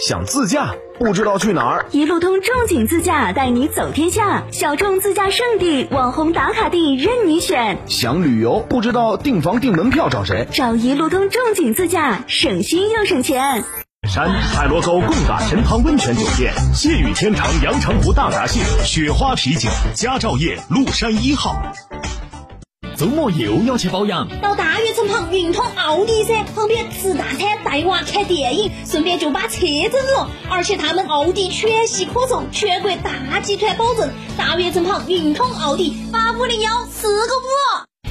想自驾不知道去哪儿？一路通众景自驾带你走天下，小众自驾圣地、网红打卡地任你选。想旅游不知道订房订门票找谁？找一路通众景自驾，省心又省钱。山海螺沟贡嘎神汤温泉酒店，谢雨天成阳澄湖大闸蟹，雪花啤酒，佳兆业麓山一号。周末又要去保养，到大悦城旁运通奥迪噻，旁边吃大餐、带娃看电影，顺便就把车整了。而且他们奥迪全系可送，全国大集团保证。大悦城旁运通奥迪八五零幺四个五。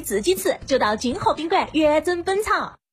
自己吃，就到金河宾馆原真本草。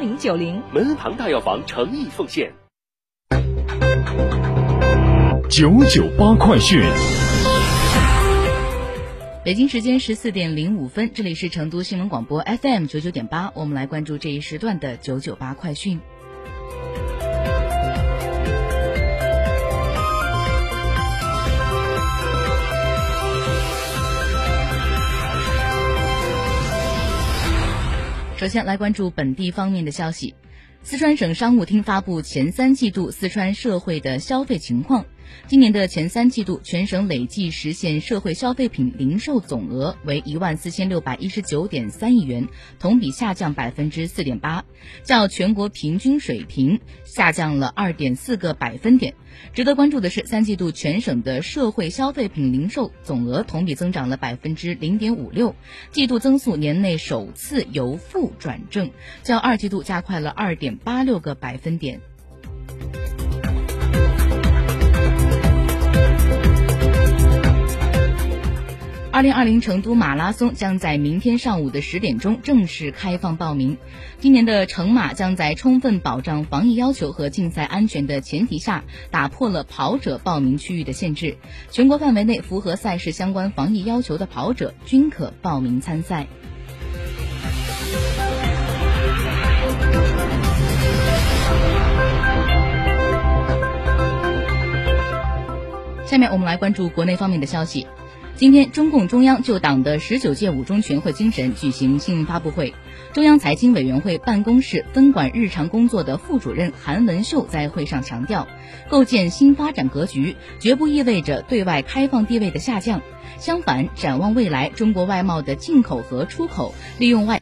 八零九零，门恩堂大药房诚意奉献。九九八快讯。北京时间十四点零五分，这里是成都新闻广播 FM 九九点八，我们来关注这一时段的九九八快讯。首先来关注本地方面的消息，四川省商务厅发布前三季度四川社会的消费情况。今年的前三季度，全省累计实现社会消费品零售总额为一万四千六百一十九点三亿元，同比下降百分之四点八，较全国平均水平下降了二点四个百分点。值得关注的是，三季度全省的社会消费品零售总额同比增长了百分之零点五六，季度增速年内首次由负转正，较二季度加快了二点八六个百分点。二零二零成都马拉松将在明天上午的十点钟正式开放报名。今年的成马将在充分保障防疫要求和竞赛安全的前提下，打破了跑者报名区域的限制，全国范围内符合赛事相关防疫要求的跑者均可报名参赛。下面我们来关注国内方面的消息。今天，中共中央就党的十九届五中全会精神举行新闻发布会。中央财经委员会办公室分管日常工作的副主任韩文秀在会上强调，构建新发展格局，绝不意味着对外开放地位的下降。相反，展望未来，中国外贸的进口和出口利用外。